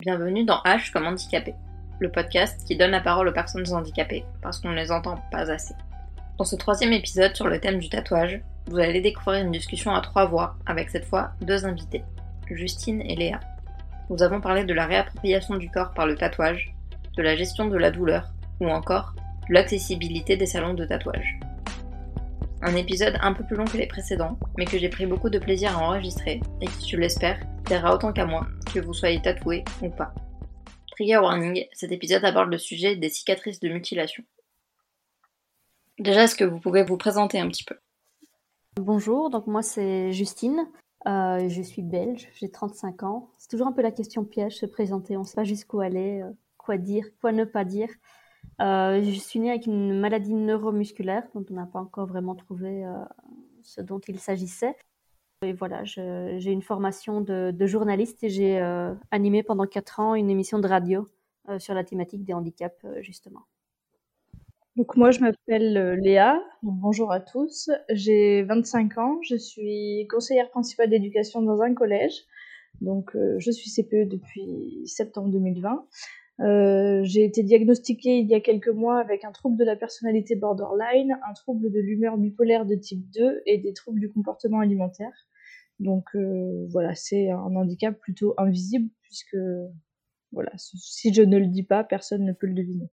Bienvenue dans H comme handicapé, le podcast qui donne la parole aux personnes handicapées parce qu'on ne les entend pas assez. Dans ce troisième épisode sur le thème du tatouage, vous allez découvrir une discussion à trois voix avec cette fois deux invités, Justine et Léa. Nous avons parlé de la réappropriation du corps par le tatouage, de la gestion de la douleur ou encore l'accessibilité des salons de tatouage. Un épisode un peu plus long que les précédents, mais que j'ai pris beaucoup de plaisir à enregistrer et qui, je l'espère, plaira autant qu'à moi, que vous soyez tatoué ou pas. Trigger warning, cet épisode aborde le sujet des cicatrices de mutilation. Déjà, est-ce que vous pouvez vous présenter un petit peu? Bonjour, donc moi c'est Justine, euh, je suis belge, j'ai 35 ans. C'est toujours un peu la question piège, se présenter, on ne sait pas jusqu'où aller, euh, quoi dire, quoi ne pas dire. Euh, je suis née avec une maladie neuromusculaire dont on n'a pas encore vraiment trouvé ce dont il s'agissait. Voilà, j'ai une formation de, journaliste et j'ai euh, animé pendant quatre ans une émission de radio sur la thématique des handicaps, justement. Donc moi, je m'appelle Léa. bonjour à tous. J'ai 25 ans. Je suis conseillère principale d'éducation dans un collège. Donc je suis CPE depuis septembre 2020. Euh, j'ai été diagnostiquée il y a quelques mois avec un trouble de la personnalité borderline, un trouble de l'humeur bipolaire de type 2 et des troubles du comportement alimentaire. Donc euh, voilà, c'est un handicap plutôt invisible puisque voilà, si je ne le dis pas, personne ne peut le deviner.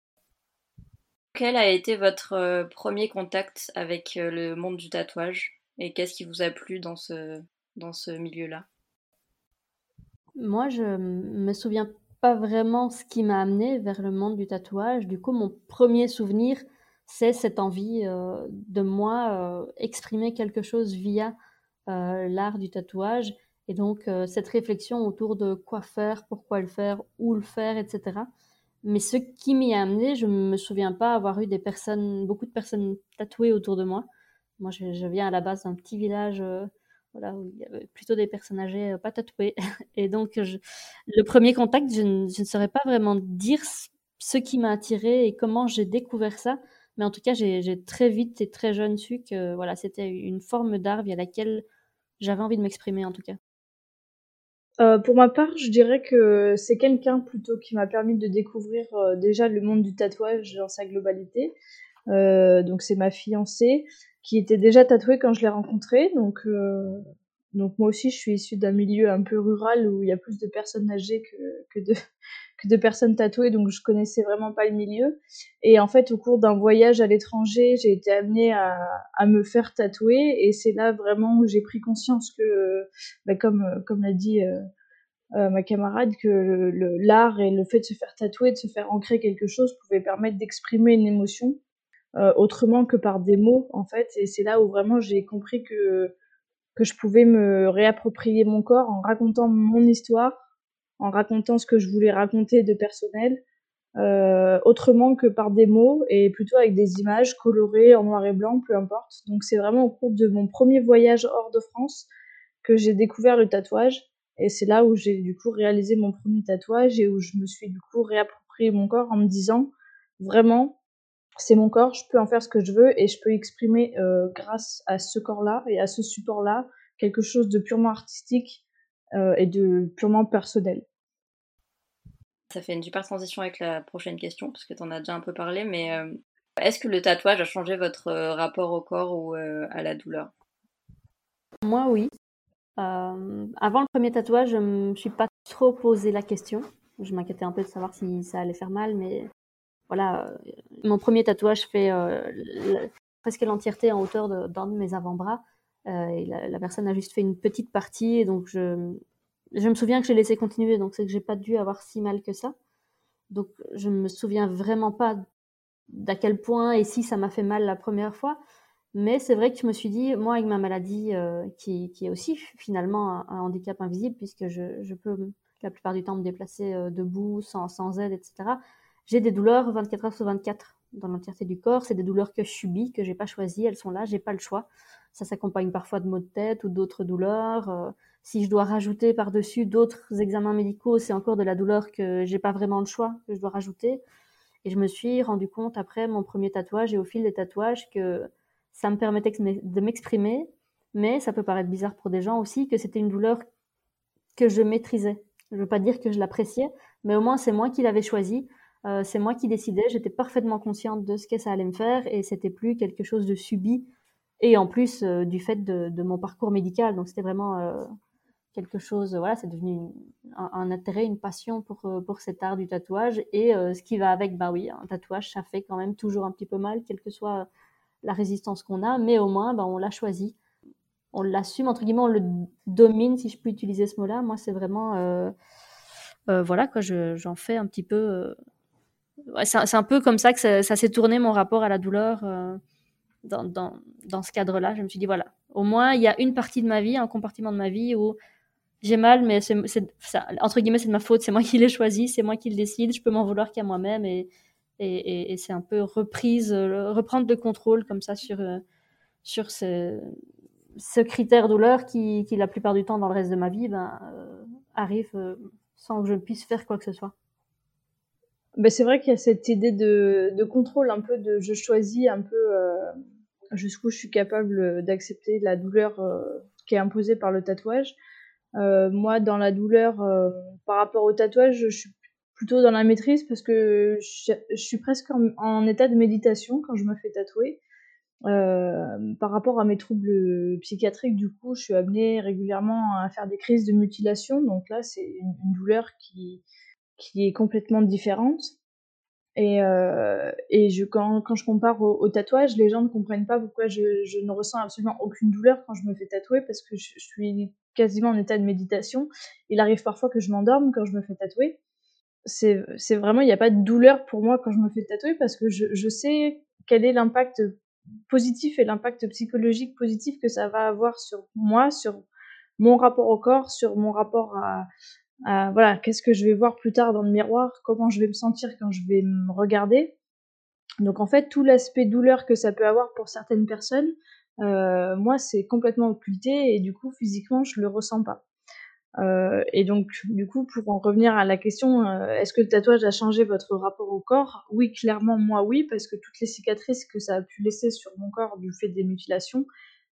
Quel a été votre euh, premier contact avec le monde du tatouage et qu'est-ce qui vous a plu dans ce, dans ce milieu-là? Moi, je me souviens pas vraiment ce qui m'a amené vers le monde du tatouage. Du coup, mon premier souvenir, c'est cette envie euh, de moi euh, exprimer quelque chose via euh, l'art du tatouage. Et donc, cette réflexion autour de quoi faire, pourquoi le faire, où le faire, etc. Mais ce qui m'y a amené, je ne me souviens pas avoir eu des personnes, beaucoup de personnes tatouées autour de moi. Moi, je, viens à la base d'un petit village où il y avait plutôt des personnes âgées euh, pas tatouées. Et donc, le premier contact, je ne, saurais pas vraiment dire ce qui m'a attiré et comment j'ai découvert ça. Mais en tout cas, j'ai très vite et très jeune su que voilà, c'était une forme d'art via laquelle j'avais envie de m'exprimer, en tout cas. Euh, pour ma part, je dirais que c'est quelqu'un plutôt qui m'a permis de découvrir euh, déjà le monde du tatouage dans sa globalité. donc c'est ma fiancée qui était déjà tatoué quand je l'ai rencontré. Donc, euh, donc moi aussi, je suis issue d'un milieu un peu rural où il y a plus de personnes âgées que, que, de, que de personnes tatouées, donc je connaissais vraiment pas le milieu. Et en fait, au cours d'un voyage à l'étranger, j'ai été amenée à, à, me faire tatouer, et c'est là vraiment où j'ai pris conscience que, bah, comme, comme l'a dit euh, euh, ma camarade, que l'art et le fait de se faire tatouer, de se faire ancrer quelque chose, pouvait permettre d'exprimer une émotion euh, autrement que par des mots en fait et c'est là où vraiment j'ai compris que que je pouvais me réapproprier mon corps en racontant mon histoire en racontant ce que je voulais raconter de personnel euh, autrement que par des mots et plutôt avec des images colorées en noir et blanc, peu importe. Donc c'est vraiment au cours de mon premier voyage hors de France que j'ai découvert le tatouage et c'est là où j'ai du coup réalisé mon premier tatouage et où je me suis du coup réapproprié mon corps en me disant vraiment c'est mon corps, je peux en faire ce que je veux et je peux exprimer euh, grâce à ce corps-là et à ce support-là quelque chose de purement artistique euh, et de purement personnel. Ça fait une super transition avec la prochaine question, parce que tu en as déjà un peu parlé, mais euh, est-ce que le tatouage a changé votre rapport au corps ou à la douleur? Moi, oui. avant le premier tatouage, je ne me suis pas trop posé la question. Je m'inquiétais un peu de savoir si ça allait faire mal, mais voilà, euh, mon premier tatouage fait euh, presque l'entièreté en hauteur d'un de, mes avant-bras. Euh, et la, personne a juste fait une petite partie, donc je, je me souviens que j'ai laissé continuer, donc c'est que j'ai pas dû avoir si mal que ça. Donc je me souviens vraiment pas d'à quel point et si ça m'a fait mal la première fois. Mais c'est vrai que je me suis dit, moi, avec ma maladie, qui, qui, est aussi finalement un, handicap invisible, puisque je, je, peux la plupart du temps me déplacer debout, sans, sans aide, etc j'ai des douleurs 24 heures sur 24 dans l'entièreté du corps. C'est des douleurs que je subis, que j'ai pas choisies. Elles sont là, j'ai pas le choix. Ça s'accompagne parfois de maux de tête ou d'autres douleurs. Euh, si je dois rajouter par-dessus d'autres examens médicaux, c'est encore de la douleur que j'ai pas vraiment le choix, que je dois rajouter. Et je me suis rendu compte après mon premier tatouage et au fil des tatouages que ça me permettait de m'exprimer, mais ça peut paraître bizarre pour des gens aussi, que c'était une douleur que je maîtrisais, Je veux pas dire que je l'appréciais, mais au moins c'est moi qui l'avais choisi. Euh, c'est moi qui décidais. J'étais parfaitement consciente de ce que ça allait me faire et c'était plus quelque chose de subi. Et en plus euh, du fait de, mon parcours médical, donc c'était vraiment euh, quelque chose. Voilà, c'est devenu un, intérêt, une passion pour pour cet art du tatouage et ce qui va avec. Bah oui, un tatouage, ça fait quand même toujours un petit peu mal, quelle que soit la résistance qu'on a, mais au moins, bah, on l'a choisi on l'assume, entre guillemets, on le domine, si je peux utiliser ce mot-là. Moi, c'est vraiment. Euh, euh, voilà, quoi, j'en fais un petit peu. Euh, c'est un peu comme ça que ça, s'est tourné mon rapport à la douleur dans, dans, dans, ce cadre-là. Je me suis dit, voilà, au moins, il y a une partie de ma vie, un compartiment de ma vie où j'ai mal, mais c'est, entre guillemets, c'est de ma faute, c'est moi qui l'ai choisi, c'est moi qui le décide, je peux m'en vouloir qu'à moi-même et, et, c'est un peu reprise, reprendre le contrôle comme ça sur, sur ce, ce critère douleur qui, qui, la plupart du temps dans le reste de ma vie, ben, euh, arrive euh, sans que je puisse faire quoi que ce soit. Ben c'est vrai qu'il y a cette idée de, de, contrôle, un peu de je choisis un peu euh, jusqu'où je suis capable d'accepter la douleur qui est imposée par le tatouage. moi, dans la douleur, par rapport au tatouage, je suis plutôt dans la maîtrise parce que je, suis presque en, état de méditation quand je me fais tatouer. Euh, par rapport à mes troubles psychiatriques, du coup, je suis amenée régulièrement à faire des crises de mutilation. Donc là, c'est une, douleur qui, qui est complètement différente. Et, euh, et je, quand, quand je compare au, tatouage, les gens ne comprennent pas pourquoi je, je, ne ressens absolument aucune douleur quand je me fais tatouer parce que je, suis quasiment en état de méditation. Il arrive parfois que je m'endorme quand je me fais tatouer. C'est vraiment, il n'y a pas de douleur pour moi quand je me fais tatouer parce que je, je sais quel est l'impact positif et l'impact psychologique positif que ça va avoir sur moi, sur mon rapport au corps, sur mon rapport à, voilà, qu'est-ce que je vais voir plus tard dans le miroir, comment je vais me sentir quand je vais me regarder? Donc en fait, tout l'aspect douleur que ça peut avoir pour certaines personnes, euh, moi c'est complètement occulté et du coup physiquement je le ressens pas. Euh, et donc, du coup, pour en revenir à la question, euh, est-ce que le tatouage a changé votre rapport au corps? Oui, clairement, moi, oui, parce que toutes les cicatrices que ça a pu laisser sur mon corps du fait des mutilations,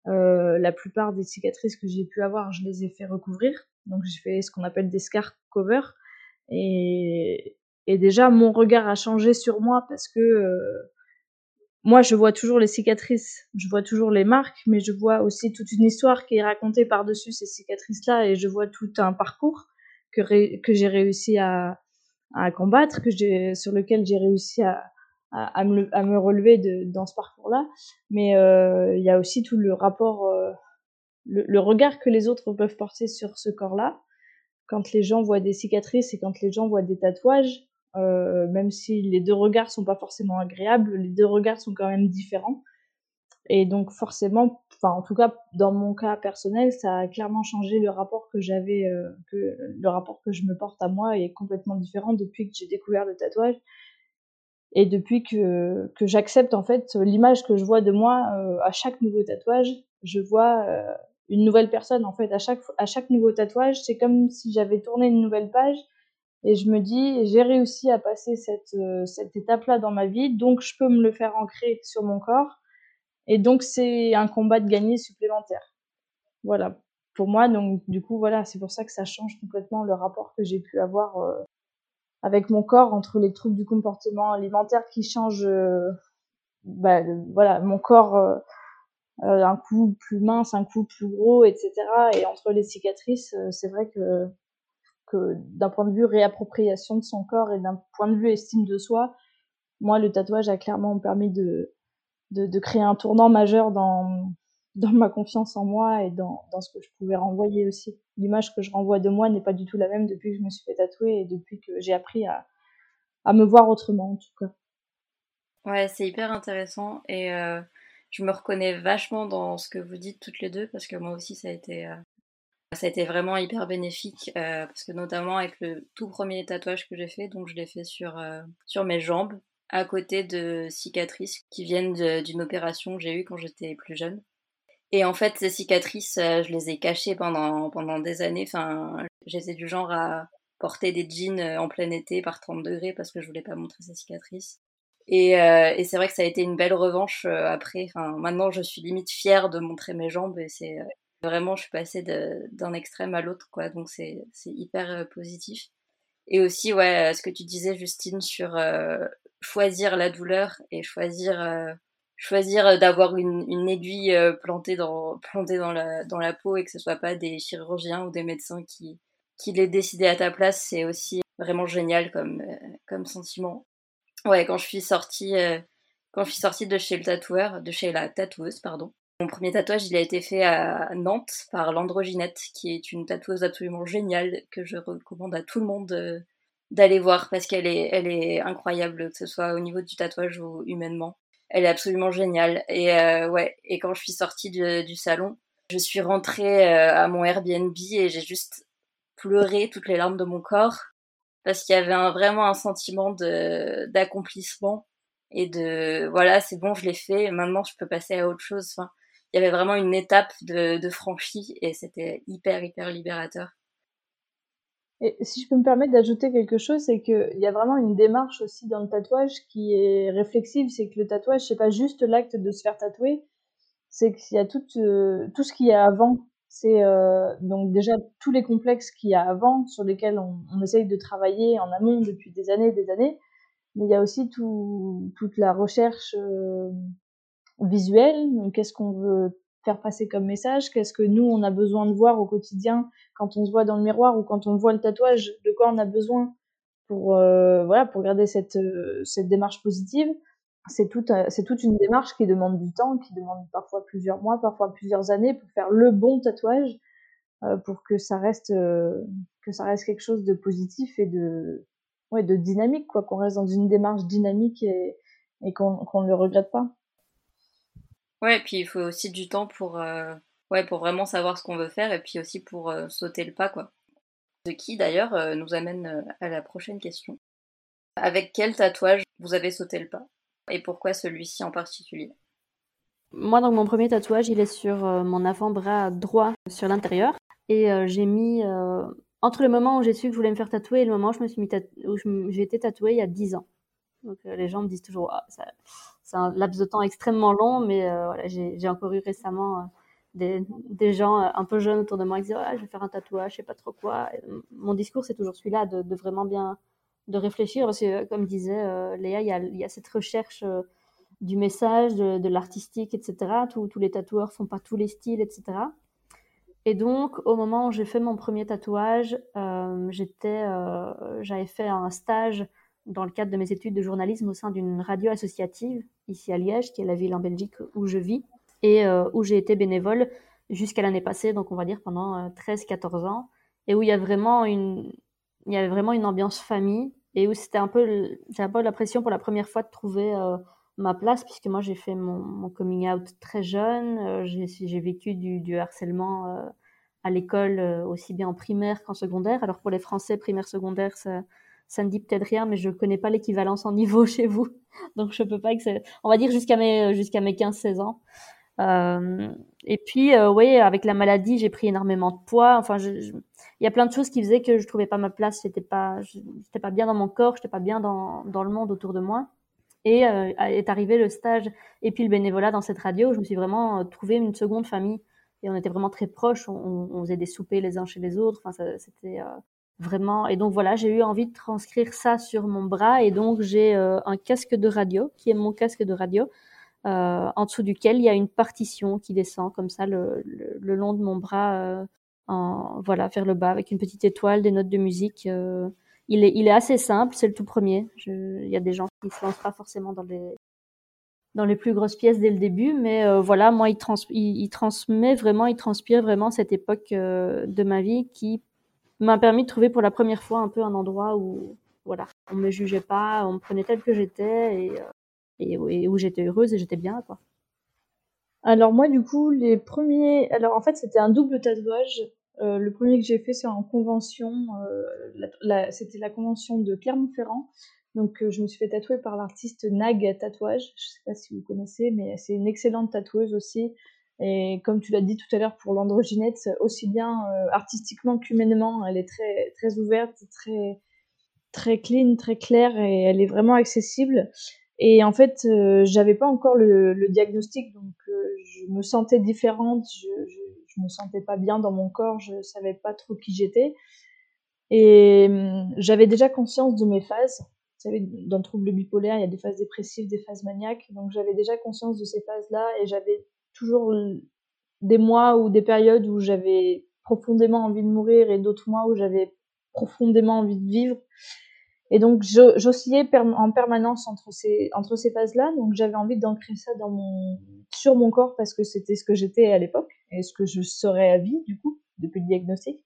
euh, la plupart des cicatrices que j'ai pu avoir, je les ai fait recouvrir. Donc, j'ai fait ce qu'on appelle des scar cover. Et, et déjà, mon regard a changé sur moi parce que moi, je vois toujours les cicatrices, je vois toujours les marques, mais je vois aussi toute une histoire qui est racontée par-dessus ces cicatrices-là et je vois tout un parcours que, que j'ai réussi à, à combattre, que j'ai, sur lequel j'ai réussi à, à, me, à, me, relever de, dans ce parcours-là. Mais euh, il y a aussi tout le rapport, euh, le, regard que les autres peuvent porter sur ce corps-là. Quand les gens voient des cicatrices et quand les gens voient des tatouages, euh, même si les deux regards sont pas forcément agréables, les deux regards sont quand même différents. Et donc forcément, enfin en tout cas dans mon cas personnel, ça a clairement changé le rapport que j'avais, euh, que le rapport que je me porte à moi est complètement différent depuis que j'ai découvert le tatouage et depuis que que j'accepte en fait l'image que je vois de moi euh, à chaque nouveau tatouage, je vois une nouvelle personne en fait à chaque à chaque nouveau tatouage, c'est comme si j'avais tourné une nouvelle page et je me dis, j'ai réussi à passer cette, euh, cette étape-là dans ma vie, donc je peux me le faire ancrer sur mon corps. Et donc c'est un combat de gagner supplémentaire. Voilà. Pour moi, donc du coup, voilà, c'est pour ça que ça change complètement le rapport que j'ai pu avoir euh, avec mon corps entre les troubles du comportement alimentaire qui changent, euh, bah, voilà, mon corps un coup plus mince, un coup plus gros, etc. Et entre les cicatrices, c'est vrai que que d'un point de vue réappropriation de son corps et d'un point de vue estime de soi, moi, le tatouage a clairement permis de, de, de créer un tournant majeur dans, dans ma confiance en moi et dans, dans ce que je pouvais renvoyer aussi. L'image que je renvoie de moi n'est pas du tout la même depuis que je me suis fait tatouer et depuis que j'ai appris à, à me voir autrement, en tout cas. Ouais, c'est hyper intéressant et euh, je me reconnais vachement dans ce que vous dites toutes les deux parce que moi aussi ça a été euh, ça a été vraiment hyper bénéfique euh, parce que notamment avec le tout premier tatouage que j'ai fait, donc je l'ai fait sur, euh, sur mes jambes, à côté de cicatrices qui viennent d'une opération que j'ai eue quand j'étais plus jeune. Et en fait, ces cicatrices, je les ai cachées pendant, pendant des années. Enfin, j'étais du genre à porter des jeans en plein été par 30 degrés parce que je voulais pas montrer ces cicatrices. Et, et c'est vrai que ça a été une belle revanche après. Enfin, maintenant, je suis limite fière de montrer mes jambes et c'est Vraiment, je suis passée d'un extrême à l'autre, quoi. Donc c'est hyper positif. Et aussi, ouais, ce que tu disais, Justine, sur choisir la douleur et choisir choisir d'avoir une, une, aiguille plantée dans plantée dans la dans la peau et que ce soit pas des chirurgiens ou des médecins qui qui l'aient décidé à ta place c'est aussi vraiment génial comme comme sentiment ouais quand je suis sortie quand je suis sortie de chez le tatoueur de chez la tatoueuse pardon. Mon premier tatouage il a été fait à Nantes par l'androginette qui est une tatoueuse absolument géniale que je recommande à tout le monde d'aller voir parce qu'elle est elle est incroyable que ce soit au niveau du tatouage ou humainement. Elle est absolument géniale. Et euh, ouais, et quand je suis sortie du, salon, je suis rentrée euh, à mon Airbnb et j'ai juste pleuré toutes les larmes de mon corps parce qu'il y avait vraiment un sentiment d'accomplissement et de voilà, c'est bon, je l'ai fait, maintenant je peux passer à autre chose. Il y avait vraiment une étape de, de franchie et c'était hyper hyper libérateur. Et si je peux me permettre d'ajouter quelque chose, c'est qu'il y a vraiment une démarche aussi dans le tatouage qui est réflexive. C'est que le tatouage, c'est pas juste l'acte de se faire tatouer, c'est qu'il y a tout, euh, tout ce qu'il y a avant. C'est euh, donc déjà tous les complexes qu'il y a avant, sur lesquels on, essaye de travailler en amont depuis des années et des années. Mais il y a aussi tout, toute la recherche euh, visuelle. Qu'est-ce qu'on veut faire passer comme message? Qu'est-ce que nous, on a besoin de voir au quotidien quand on se voit dans le miroir ou quand on voit le tatouage? De quoi on a besoin pour, euh, voilà, pour garder cette, cette démarche positive? C'est tout, c'est toute une démarche qui demande du temps, qui demande parfois plusieurs mois, parfois plusieurs années pour faire le bon tatouage, euh, pour que ça reste que ça reste quelque chose de positif et de dynamique quoi, qu'on reste dans une démarche dynamique et, qu'on ne le regrette pas. Ouais, et puis il faut aussi du temps pour, euh, vraiment savoir ce qu'on veut faire et puis aussi pour euh, sauter le pas, quoi. De qui d'ailleurs euh, nous amène à la prochaine question. Avec quel tatouage vous avez sauté le pas? Et pourquoi celui-ci en particulier? Moi, donc mon premier tatouage, il est sur mon avant-bras droit sur l'intérieur et j'ai mis entre le moment où j'ai su que je voulais me faire tatouer et le moment où je me suis où j'ai été tatouée il y a 10 ans. Donc les gens me disent toujours ah, c'est un laps de temps extrêmement long, mais euh, voilà, j'ai encore eu récemment euh, des, gens euh, un peu jeunes autour de moi qui disent ah, je vais faire un tatouage, je sais pas trop quoi. mon discours, c'est toujours celui-là, de, vraiment bien de réfléchir, parce que comme disait Léa, il y a, cette recherche du message, de, l'artistique, etc. Tous, tous les tatoueurs font pas tous les styles, etc. Et donc, au moment où j'ai fait mon premier tatouage, euh, j'étais, euh, j'avais fait un stage dans le cadre de mes études de journalisme au sein d'une radio associative ici à Liège, qui est la ville en Belgique où je vis et euh, où j'ai été bénévole jusqu'à l'année passée, donc on va dire pendant 13-14 euh, ans, et où il y a vraiment une, il y avait vraiment une ambiance famille et où c'était un peu, j'ai un peu l'impression pour la première fois de trouver euh, ma place puisque moi j'ai fait mon, coming out très jeune, j'ai vécu du, harcèlement à l'école aussi bien en primaire qu'en secondaire. Alors pour les Français primaire secondaire ça ne dit peut-être rien, mais je connais pas l'équivalence en niveau chez vous. Donc, je peux pas On va dire jusqu'à mes, jusqu'à mes 15-16 ans. Euh, et puis, euh, oui, avec la maladie, j'ai pris énormément de poids. Enfin, il y a plein de choses qui faisaient que je trouvais pas ma place. J'étais pas, pas bien dans mon corps, j'étais pas bien dans, dans le monde autour de moi. Et euh, est arrivé le stage et puis le bénévolat dans cette radio. Où je me suis vraiment trouvé une seconde famille et on était vraiment très proches. On, faisait des soupers les uns chez les autres. Enfin, c'était vraiment. Et donc voilà, j'ai eu envie de transcrire ça sur mon bras et donc j'ai un casque de radio qui est mon casque de radio. Euh, en dessous duquel il y a une partition qui descend comme ça le, le, long de mon bras, euh, en, voilà, vers le bas, avec une petite étoile, des notes de musique. il, est, il est assez simple, c'est le tout premier. Je, il y a des gens qui ne se lancent pas forcément dans les, dans les plus grosses pièces dès le début, mais voilà, moi, il, trans, il, transmet vraiment, il transpire vraiment cette époque de ma vie qui m'a permis de trouver pour la première fois un peu un endroit où voilà, on me jugeait pas, on me prenait tel que j'étais et, euh, et, où j'étais heureuse et j'étais bien quoi. Alors moi du coup les premiers, alors en fait c'était un double tatouage. Euh, le premier que j'ai fait c'est en convention, euh, c'était la convention de Clermont-Ferrand. Donc je me suis fait tatouer par l'artiste Nag Tatouage. Je sais pas si vous connaissez, mais c'est une excellente tatoueuse aussi. Et comme tu l'as dit tout à l'heure pour l'androgynette, aussi bien euh, artistiquement qu'humainement, elle est très, très ouverte, très, très clean, très claire et elle est vraiment accessible. Et en fait, euh, j'avais pas encore le, le, diagnostic, donc euh, je me sentais différente, je, je, je, me sentais pas bien dans mon corps, je savais pas trop qui j'étais. Et hum, j'avais déjà conscience de mes phases. Vous savez, dans le trouble bipolaire, il y a des phases dépressives, des phases maniaques. Donc j'avais déjà conscience de ces phases-là et j'avais toujours des mois ou des périodes où j'avais profondément envie de mourir et d'autres mois où j'avais profondément envie de vivre. Et donc j'oscillais en permanence entre ces entre ces phases-là. Donc j'avais envie d'ancrer ça sur mon corps parce que c'était ce que j'étais à l'époque et ce que je serais à vie du coup depuis le diagnostic.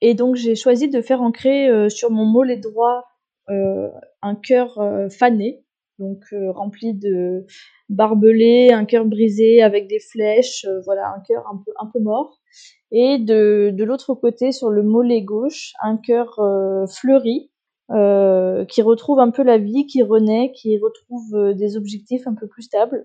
Et donc j'ai choisi de faire ancrer euh, sur mon mollet droit euh, un cœur euh, fané, donc rempli de barbelés, un cœur brisé avec des flèches, voilà un cœur un peu un peu mort. Et de de l'autre côté sur le mollet gauche un cœur fleuri euh, qui retrouve un peu la vie, qui renaît, qui retrouve euh, des objectifs un peu plus stables.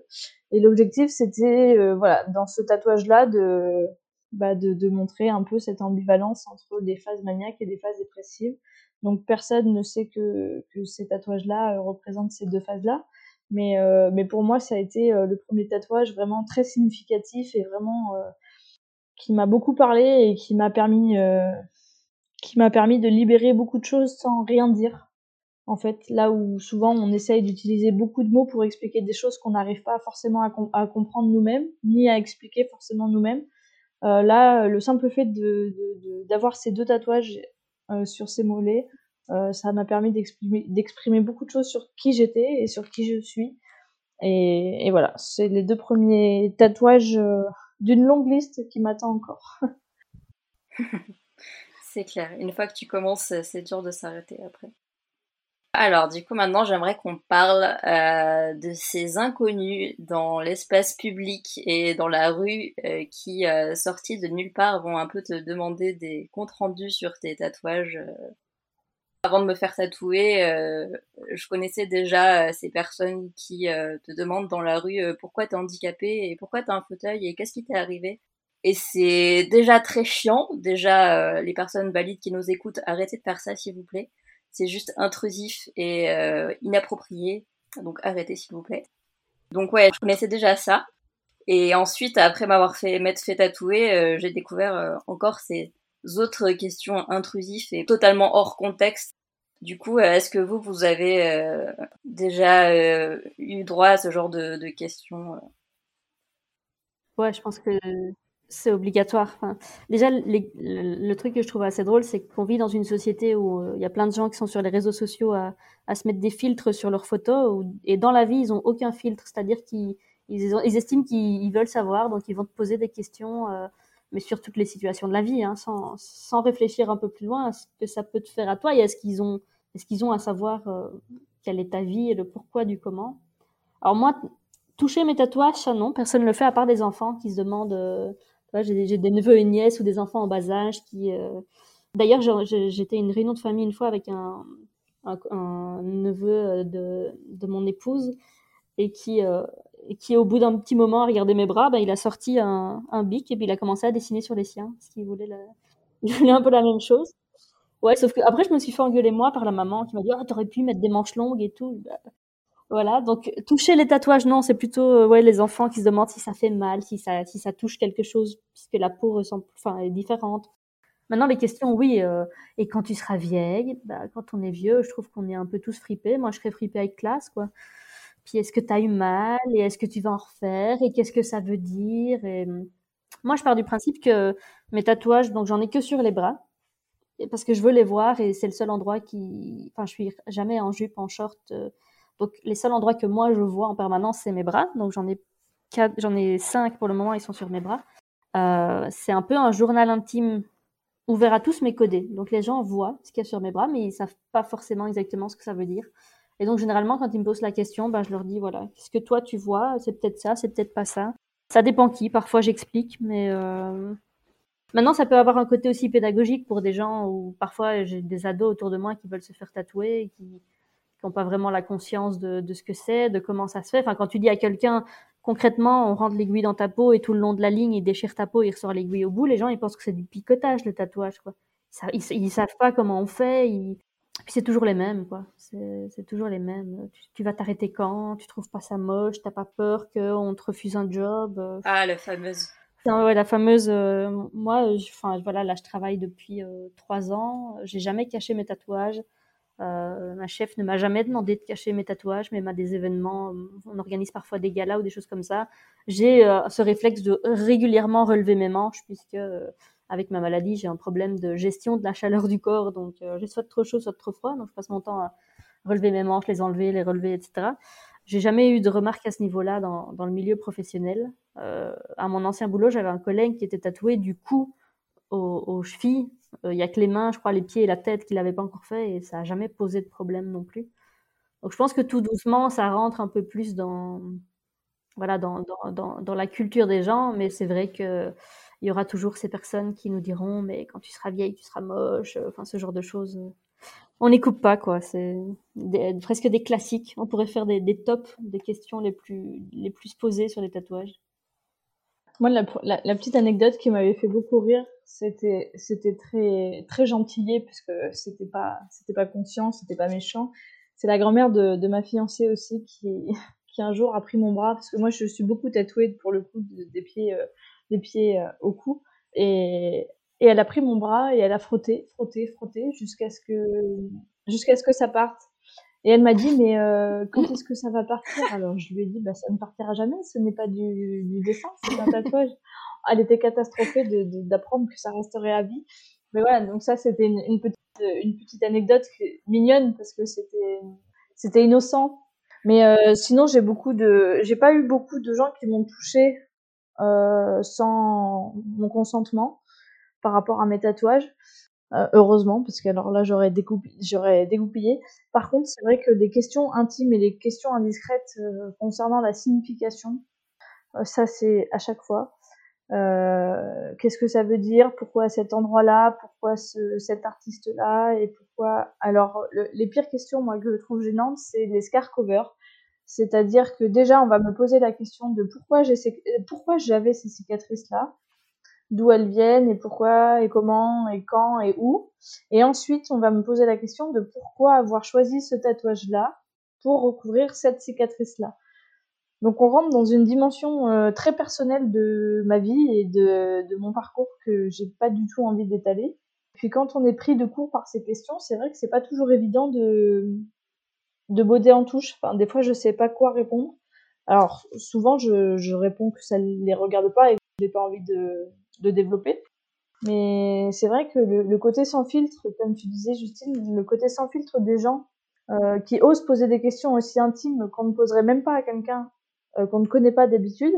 Et l'objectif, c'était, euh, voilà, dans ce tatouage-là, de, bah, de, de, montrer un peu cette ambivalence entre des phases maniaques et des phases dépressives. Donc personne ne sait que, que ces tatouages-là représentent ces deux phases-là. Mais, mais pour moi, ça a été le premier tatouage vraiment très significatif et vraiment qui m'a beaucoup parlé et qui m'a permis qui m'a permis de libérer beaucoup de choses sans rien dire. En fait, là où souvent on essaye d'utiliser beaucoup de mots pour expliquer des choses qu'on n'arrive pas forcément à, comprendre nous-mêmes, ni à expliquer forcément nous-mêmes. Euh, là, le simple fait d'avoir de, ces deux tatouages euh, sur ces mollets, euh, ça m'a permis d'exprimer beaucoup de choses sur qui j'étais et sur qui je suis. Et, et voilà, c'est les deux premiers tatouages d'une longue liste qui m'attend encore. c'est clair. Une fois que tu commences, c'est dur de s'arrêter après. Alors, du coup, maintenant, j'aimerais qu'on parle euh, de ces inconnus dans l'espace public et dans la rue euh, qui, euh, sortis de nulle part, vont un peu te demander des comptes rendus sur tes tatouages. Avant de me faire tatouer, je connaissais déjà ces personnes qui te demandent dans la rue pourquoi t'es handicapé et pourquoi t'as un fauteuil et qu'est-ce qui t'est arrivé? Et c'est déjà très chiant. Déjà, euh, les personnes valides qui nous écoutent, arrêtez de faire ça, s'il vous plaît. C'est juste intrusif et euh, inapproprié. Donc arrêtez, s'il vous plaît. Donc ouais, je connaissais déjà ça. Et ensuite, après m'avoir fait m'être fait tatouer, euh, j'ai découvert encore ces autres questions intrusives et totalement hors contexte. Du coup, est-ce que vous, vous avez déjà eu droit à ce genre de, de questions Ouais, je pense que c'est obligatoire. Déjà, le, truc que je trouve assez drôle, c'est qu'on vit dans une société où euh, il y a plein de gens qui sont sur les réseaux sociaux à, se mettre des filtres sur leurs photos, et dans la vie, ils ont aucun filtre. C'est-à-dire qu'ils ils, estiment qu'ils veulent savoir, donc ils vont te poser des questions, euh, mais sur toutes les situations de la vie, hein, sans, réfléchir un peu plus loin à ce que ça peut te faire à toi et à ce qu'ils ont, est-ce qu'ils ont à savoir euh, quelle est ta vie et le pourquoi du comment. Alors moi, toucher mes tatouages, ça non, personne ne le fait à part des enfants qui se demandent j'ai des neveux et nièces ou des enfants en bas âge qui. Euh, d'ailleurs, j'étais à une réunion de famille une fois avec un, un, neveu euh, de, de, mon épouse et qui, euh, qui, au bout d'un petit moment, a regardé mes bras, ben, il a sorti un, un, bic et puis il a commencé à dessiner sur les siens, parce qu'il voulait, il voulait un peu la même chose. Ouais, sauf que après, je me suis fait engueuler moi par la maman qui m'a dit, oh, t'aurais pu mettre des manches longues et tout. Voilà, donc toucher les tatouages, non, c'est plutôt euh, ouais les enfants qui se demandent si ça fait mal, si ça si ça touche quelque chose, puisque la peau ressemble, enfin est différente. Maintenant les questions, oui. Euh, et quand tu seras vieille, bah, quand on est vieux, je trouve qu'on est un peu tous fripés. Moi, je serais fripée avec classe, quoi. Puis est-ce que tu as eu mal et est-ce que tu vas en refaire et qu'est-ce que ça veut dire et moi, je pars du principe que mes tatouages, donc j'en ai que sur les bras parce que je veux les voir et c'est le seul endroit qui, enfin, je suis jamais en jupe, en short. Euh, donc les seuls endroits que moi je vois en permanence, c'est mes bras. Donc j'en ai j'en ai cinq pour le moment, ils sont sur mes bras. Euh, c'est un peu un journal intime ouvert à tous mais codé. Donc les gens voient ce qu'il y a sur mes bras, mais ils savent pas forcément exactement ce que ça veut dire. Et donc généralement quand ils me posent la question, ben, je leur dis voilà, qu'est-ce que toi tu vois? C'est peut-être ça, c'est peut-être pas ça. Ça dépend qui. Parfois j'explique, mais euh... maintenant ça peut avoir un côté aussi pédagogique pour des gens où parfois j'ai des ados autour de moi qui veulent se faire tatouer n'ont pas vraiment la conscience de, de ce que c'est, de comment ça se fait. Enfin, quand tu dis à quelqu'un, concrètement, on rentre l'aiguille dans ta peau et tout le long de la ligne, il déchire ta peau, il ressort l'aiguille au bout, les gens, ils pensent que c'est du picotage, le tatouage, quoi. ils, ils, savent pas comment on fait, ils... puis c'est toujours les mêmes, quoi. C'est toujours les mêmes. Tu, vas t'arrêter quand? Tu trouves pas ça moche? T'as pas peur qu'on te refuse un job? Ah, la fameuse. la fameuse. moi, enfin voilà, là, je travaille depuis trois ans. J'ai jamais caché mes tatouages. Euh, ma chef ne m'a jamais demandé de cacher mes tatouages, mais à des événements, on organise parfois des galas ou des choses comme ça. J'ai euh, ce réflexe de régulièrement relever mes manches, puisque euh, avec ma maladie, j'ai un problème de gestion de la chaleur du corps, donc j'ai soit trop chaud, soit trop froid, donc je passe mon temps à relever mes manches, les enlever, les relever, etc. J'ai jamais eu de remarques à ce niveau-là dans, dans, le milieu professionnel. à mon ancien boulot, j'avais un collègue qui était tatoué du cou aux, aux chevilles il euh, y a que les mains, je crois, les pieds et la tête qu'il n'avait pas encore fait et ça n'a jamais posé de problème non plus. Donc je pense que tout doucement, ça rentre un peu plus dans, voilà, dans, dans, dans, la culture des gens, mais c'est vrai qu'il y aura toujours ces personnes qui nous diront mais quand tu seras vieille, tu seras moche, enfin ce genre de choses. On n'y coupe pas, quoi. C'est presque des classiques. On pourrait faire des, des tops des questions les plus, les plus posées sur les tatouages. Moi, la, petite anecdote qui m'avait fait beaucoup rire, c'était c'était très très gentillé puisque c'était pas c'était pas conscient, c'était pas méchant. C'est la grand-mère de, de ma fiancée aussi qui qui un jour a pris mon bras parce que moi je suis beaucoup tatouée pour le coup des pieds euh, des pieds euh, au cou et et elle a pris mon bras et elle a frotté frotté frotté jusqu'à ce que jusqu'à ce que ça parte. Et elle m'a dit, mais euh, quand est-ce que ça va partir? Alors je lui ai dit, bah, ça ne partira jamais, ce n'est pas du, du dessin, c'est un tatouage. Elle était catastrophée d'apprendre que ça resterait à vie. Mais voilà, donc ça c'était une, une, petite, une petite anecdote mignonne parce que c'était c'était innocent. Mais euh, sinon j'ai beaucoup de, j'ai pas eu beaucoup de gens qui m'ont touché euh, sans mon consentement par rapport à mes tatouages. Euh, heureusement, parce que alors là j'aurais dégoupillé. Par contre, c'est vrai que des questions intimes et des questions indiscrètes euh, concernant la signification, euh, ça c'est à chaque fois. Qu'est-ce que ça veut dire? Pourquoi cet endroit-là? Pourquoi ce, cet artiste-là? Et pourquoi? Alors, les pires questions, moi, que je trouve gênantes, c'est les scar covers. C'est-à-dire que déjà, on va me poser la question de pourquoi j'avais ces cicatrices-là? D'où elles viennent et pourquoi et comment et quand et où. Et ensuite, on va me poser la question de pourquoi avoir choisi ce tatouage-là pour recouvrir cette cicatrice-là. Donc on rentre dans une dimension euh, très personnelle de ma vie et de, de mon parcours que j'ai pas du tout envie d'étaler. Puis quand on est pris de court par ces questions, c'est vrai que c'est pas toujours évident de de botter en touche. Enfin, des fois, je sais pas quoi répondre. Alors souvent, je, je réponds que ça les regarde pas et que j'ai pas envie de de développer. Mais c'est vrai que le, côté sans filtre, comme tu disais Justine, le côté sans filtre des gens euh, qui osent poser des questions aussi intimes qu'on ne poserait même pas à quelqu'un euh, qu'on ne connaît pas d'habitude,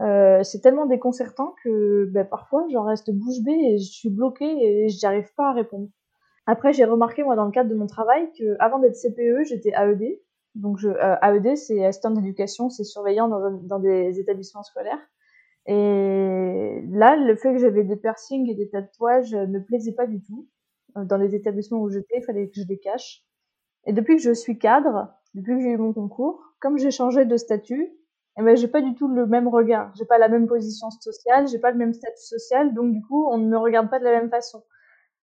euh, c'est tellement déconcertant que ben, parfois j'en reste bouche bée et je suis bloquée et je n'y arrive pas à répondre. Après, j'ai remarqué moi dans le cadre de mon travail que avant d'être CPE, j'étais AED. Donc AED, c'est assistant d'éducation, c'est surveillant dans des établissements scolaires. Et là, le fait que j'avais des piercings et des tatouages ne plaisait pas du tout. Dans les établissements où j'étais, il fallait que je les cache. Et depuis que je suis cadre, depuis que j'ai eu mon concours, comme j'ai changé de statut, eh ben, j'ai pas du tout le même regard. J'ai pas la même position sociale, j'ai pas le même statut social, donc du coup, on ne me regarde pas de la même façon.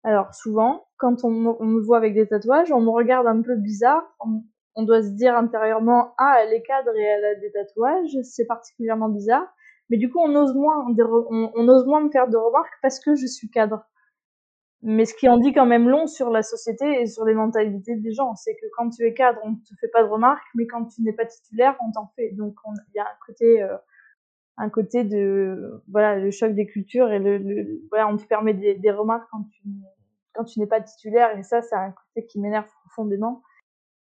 Alors, souvent, quand on, me voit avec des tatouages, on me regarde un peu bizarre. On, on doit se dire intérieurement, ah, elle est cadre et elle a des tatouages, c'est particulièrement bizarre. Mais du coup, on ose moins, on, ose moins me faire de remarques parce que je suis cadre. Mais ce qui en dit quand même long sur la société et sur les mentalités des gens, c'est que quand tu es cadre, on ne te fait pas de remarques, mais quand tu n'es pas titulaire, on t'en fait. Donc il y a un côté, euh, un côté de voilà le choc des cultures et le, voilà on te permet des, des remarques quand tu quand tu n'es pas titulaire et ça c'est un côté qui m'énerve profondément.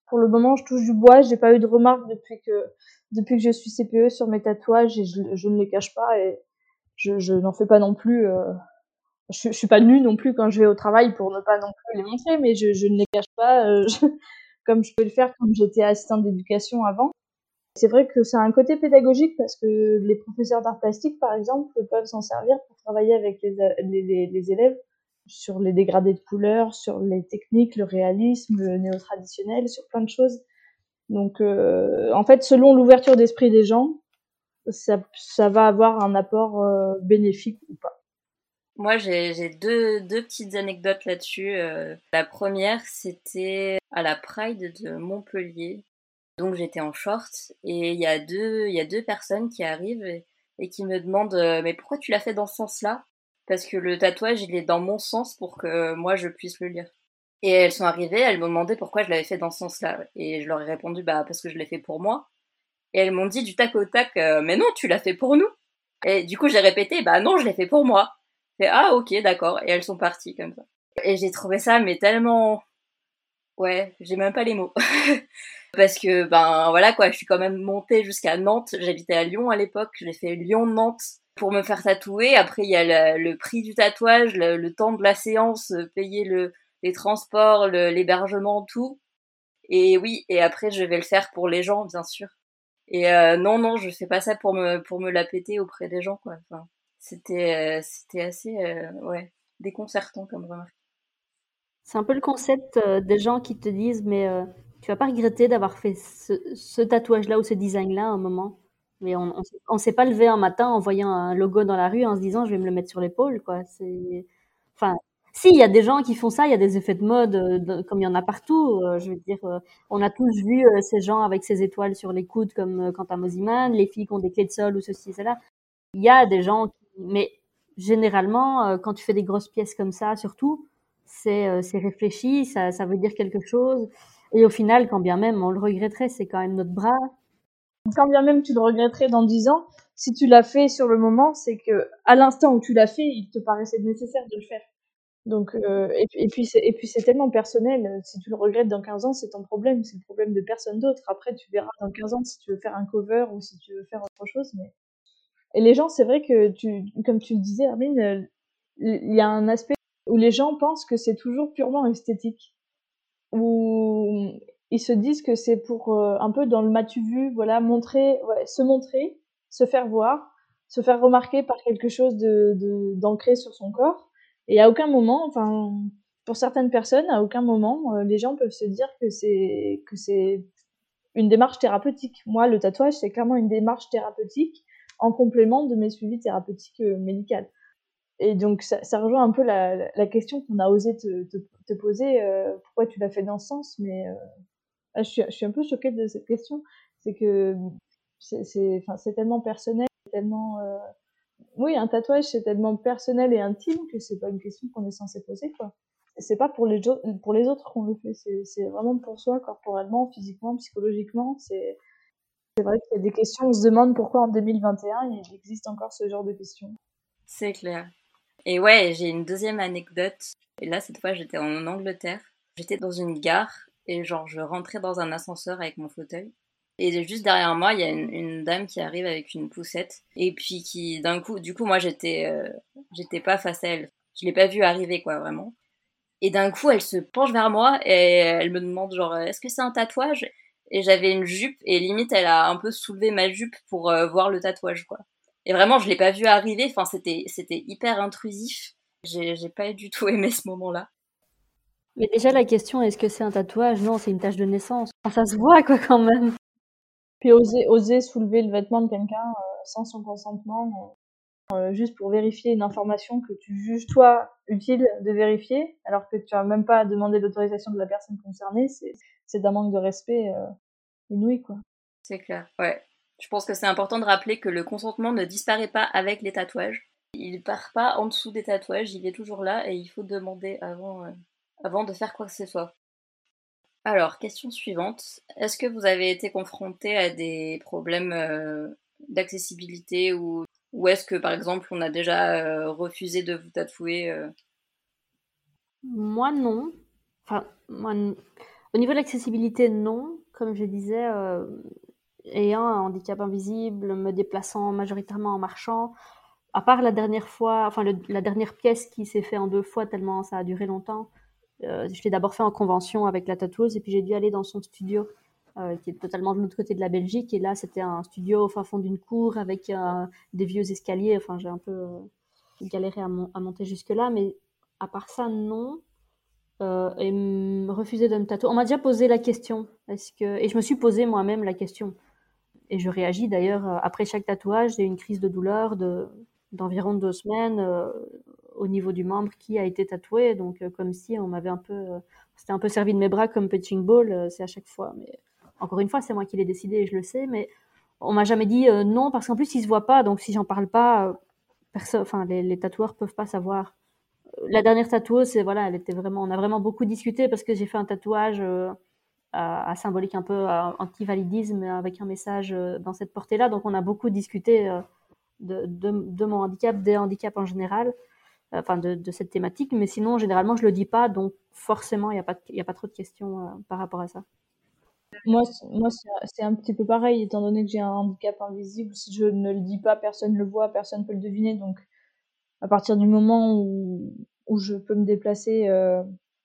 Pour le moment, je touche du bois, j'ai pas eu de remarques depuis que depuis que je suis CPE sur mes tatouages et je, je ne les cache pas et je, je n'en fais pas non plus. Euh, je, je, suis pas nue non plus quand je vais au travail pour ne pas non plus les montrer, mais je, je ne les cache pas euh, comme je peux le faire quand j'étais assistante d'éducation avant. C'est vrai que c'est un côté pédagogique parce que les professeurs d'art plastique, par exemple, peuvent s'en servir pour travailler avec les, les, les, élèves sur les dégradés de couleurs, sur les techniques, le réalisme, le néo-traditionnel, sur plein de choses. Donc, euh, en fait, selon l'ouverture d'esprit des gens, ça, ça, va avoir un apport euh, bénéfique ou pas. Moi, j'ai deux, deux, petites anecdotes là-dessus. Euh, la première, c'était à la Pride de Montpellier. Donc, j'étais en short et il y, a deux, y a deux personnes qui arrivent et qui me demande mais pourquoi tu l'as fait dans ce sens-là? Parce que le tatouage il est dans mon sens pour que moi je puisse le lire. Et elles sont arrivées, elles m'ont demandé pourquoi je l'avais fait dans ce sens-là. Et je leur ai répondu, bah, parce que je l'ai fait pour moi. Et elles m'ont dit du tac au tac, euh, mais non, tu l'as fait pour nous. Et du coup, j'ai répété, bah non, je l'ai fait pour moi. Et ah, ok, d'accord. Et elles sont parties comme ça. Et j'ai trouvé ça, mais tellement. Ouais, j'ai même pas les mots. parce que, ben voilà quoi, je suis quand même montée jusqu'à Nantes. J'habitais à Lyon à l'époque. J'ai fait Lyon-Nantes pour me faire tatouer. Après, il y a le, prix du tatouage, le, temps de la séance, euh, payer le, les transports, l'hébergement, tout. Et oui, et après je vais le faire pour les gens, bien sûr. Et euh, non, non, je fais pas ça pour me pour me la péter auprès des gens, quoi. C'était euh, c'était assez euh, ouais déconcertant comme remarque. C'est un peu le concept des gens qui te disent mais tu vas pas regretter d'avoir fait ce, ce tatouage-là ou ce design-là à un moment? Mais on, on, s'est pas levé un matin en voyant un logo dans la rue en se disant je vais me le mettre sur l'épaule, quoi. C'est, enfin, si, il y a des gens qui font ça, il y a des effets de mode, euh, comme il y en a partout. Euh, je veux dire, euh, on a tous vu ces gens avec ces étoiles sur les coudes, comme à Mosiman, les filles qui ont des clés de sol ou ceci, cela. Il y a des gens qui... Mais généralement, quand tu fais des grosses pièces comme ça, surtout, c'est c'est réfléchi, ça, ça veut dire quelque chose. Et au final, quand bien même on le regretterait, c'est quand même notre bras. Quand bien même tu le regretterais dans dix ans, si tu l'as fait sur le moment, c'est que à l'instant où tu l'as fait, il te paraissait nécessaire de le faire. Donc, euh, et, puis c'est, et puis c'est tellement personnel. Si tu le regrettes dans 15 ans, c'est ton problème, c'est le problème de personne d'autre. Après, tu verras dans 15 ans si tu veux faire un cover ou si tu veux faire autre chose. Mais et les gens, c'est vrai que tu, comme tu le disais, Armin, euh, il y a un aspect où les gens pensent que c'est toujours purement esthétique, où ils se disent que c'est pour euh, un peu dans le matu vu, voilà, montrer, ouais, se montrer, se faire voir, se faire remarquer par quelque chose de, d'ancré sur son corps et à aucun moment, enfin, pour certaines personnes, à aucun moment, euh, les gens peuvent se dire que c'est que c'est une démarche thérapeutique. Moi, le tatouage, c'est clairement une démarche thérapeutique en complément de mes suivis thérapeutiques euh, médicaux. Et donc, ça, ça, rejoint un peu la, la question qu'on a osé te, te, te poser. Euh, pourquoi tu l'as fait dans ce sens Mais je, suis, je suis un peu choquée de cette question. C'est que c'est tellement personnel, tellement oui, un tatouage, c'est tellement personnel et intime que c'est pas une question qu'on est censé poser, quoi. C'est pas pour les, pour les autres qu'on le fait, c'est vraiment pour soi, corporellement, physiquement, psychologiquement. C'est vrai qu'il y a des questions, on se demande pourquoi en 2021 il existe encore ce genre de questions. C'est clair. Et ouais, j'ai une deuxième anecdote. Et là, cette fois, j'étais en Angleterre. J'étais dans une gare et genre, je rentrais dans un ascenseur avec mon fauteuil. Et juste derrière moi, il y a une, dame qui arrive avec une poussette. Et puis qui, d'un coup, du coup, moi, j'étais, euh, j'étais pas face à elle. Je l'ai pas vue arriver, quoi, vraiment. Et d'un coup, elle se penche vers moi et elle me demande, genre, est-ce que c'est un tatouage? Et j'avais une jupe et limite, elle a un peu soulevé ma jupe pour euh, voir le tatouage, quoi. Et vraiment, je l'ai pas vue arriver. Enfin, c'était, c'était hyper intrusif. J'ai, pas du tout aimé ce moment-là. Mais déjà, la question, est-ce que c'est un tatouage? Non, c'est une tache de naissance. ça se voit, quoi, quand même. Puis oser, oser soulever le vêtement de quelqu'un euh, sans son consentement, euh, euh, juste pour vérifier une information que tu juges toi utile de vérifier, alors que tu n'as même pas demandé l'autorisation de la personne concernée, c'est d'un manque de respect inouï, quoi. C'est clair, ouais. Je pense que c'est important de rappeler que le consentement ne disparaît pas avec les tatouages. Il part pas en dessous des tatouages, il est toujours là et il faut demander avant, avant de faire quoi que ce soit. Alors, question suivante. Est-ce que vous avez été confronté à des problèmes euh, d'accessibilité ou, ou est-ce que, par exemple, on a déjà euh, refusé de vous tatouer euh? Moi, non. Enfin, au niveau de l'accessibilité, non. Comme je disais, ayant un handicap invisible, me déplaçant majoritairement en marchant, à part la dernière fois, enfin, la dernière pièce qui s'est fait en deux fois tellement ça a duré longtemps, euh, je l'ai d'abord fait en convention avec la tatoueuse et puis j'ai dû aller dans son studio euh, qui est totalement de l'autre côté de la Belgique. Et là, c'était un studio au fin fond d'une cour avec euh, des vieux escaliers. Enfin, j'ai un peu galéré à, monter jusque-là, mais à part ça, non. et refuser de me tatouer. On m'a déjà posé la question. Est-ce que et je me suis posé moi-même la question. Et je réagis d'ailleurs après chaque tatouage. J'ai une crise de douleur de d'environ deux semaines au niveau du membre qui a été tatoué. Donc, euh, comme si on m'avait un peu, euh, c'était un peu servi de mes bras comme punching ball, euh, c'est à chaque fois. Mais encore une fois, c'est moi qui l'ai décidé et je le sais. Mais on m'a jamais dit non parce qu'en plus ils se voient pas, donc si j'en parle pas, enfin les, les tatoueurs peuvent pas savoir. La dernière tatoueuse, voilà, elle était vraiment, on a vraiment beaucoup discuté parce que j'ai fait un tatouage à, symbolique un peu anti-validisme avec un message dans cette portée-là. Donc on a beaucoup discuté de, mon handicap, des handicaps en général, enfin de, cette thématique. Mais sinon, généralement, je le dis pas, donc forcément, il n'y a, pas, a pas trop de questions par rapport à ça. Moi, moi c'est un petit peu pareil, étant donné que j'ai un handicap invisible. Si je ne le dis pas, personne ne le voit, personne ne peut le deviner. Donc, à partir du moment où, où je peux me déplacer euh,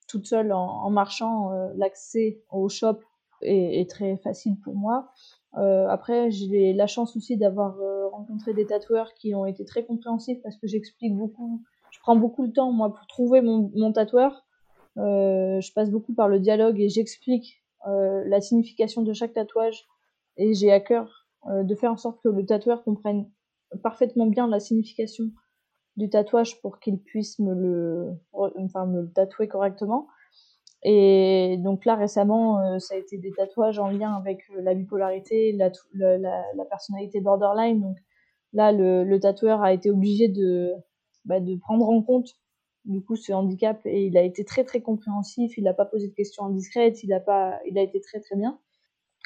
toute seule en, marchant, euh, l'accès au shop est, très facile pour moi. Euh, après, j'ai la chance aussi d'avoir rencontré des tatoueurs qui ont été très compréhensifs parce que j'explique beaucoup. Je prends beaucoup le temps, moi, pour trouver mon, tatoueur. je passe beaucoup par le dialogue et j'explique euh, la signification de chaque tatouage et j'ai à cœur euh, de faire en sorte que le tatoueur comprenne parfaitement bien la signification du tatouage pour qu'il puisse me le, enfin, me tatouer correctement. Et donc là, récemment, euh, ça a été des tatouages en lien avec la bipolarité, la, personnalité borderline. Donc là, le, tatoueur a été obligé de, bah, de prendre en compte du coup ce handicap. Et il a été très très compréhensif, il n'a pas posé de questions indiscrètes, il a pas, il a été très très bien.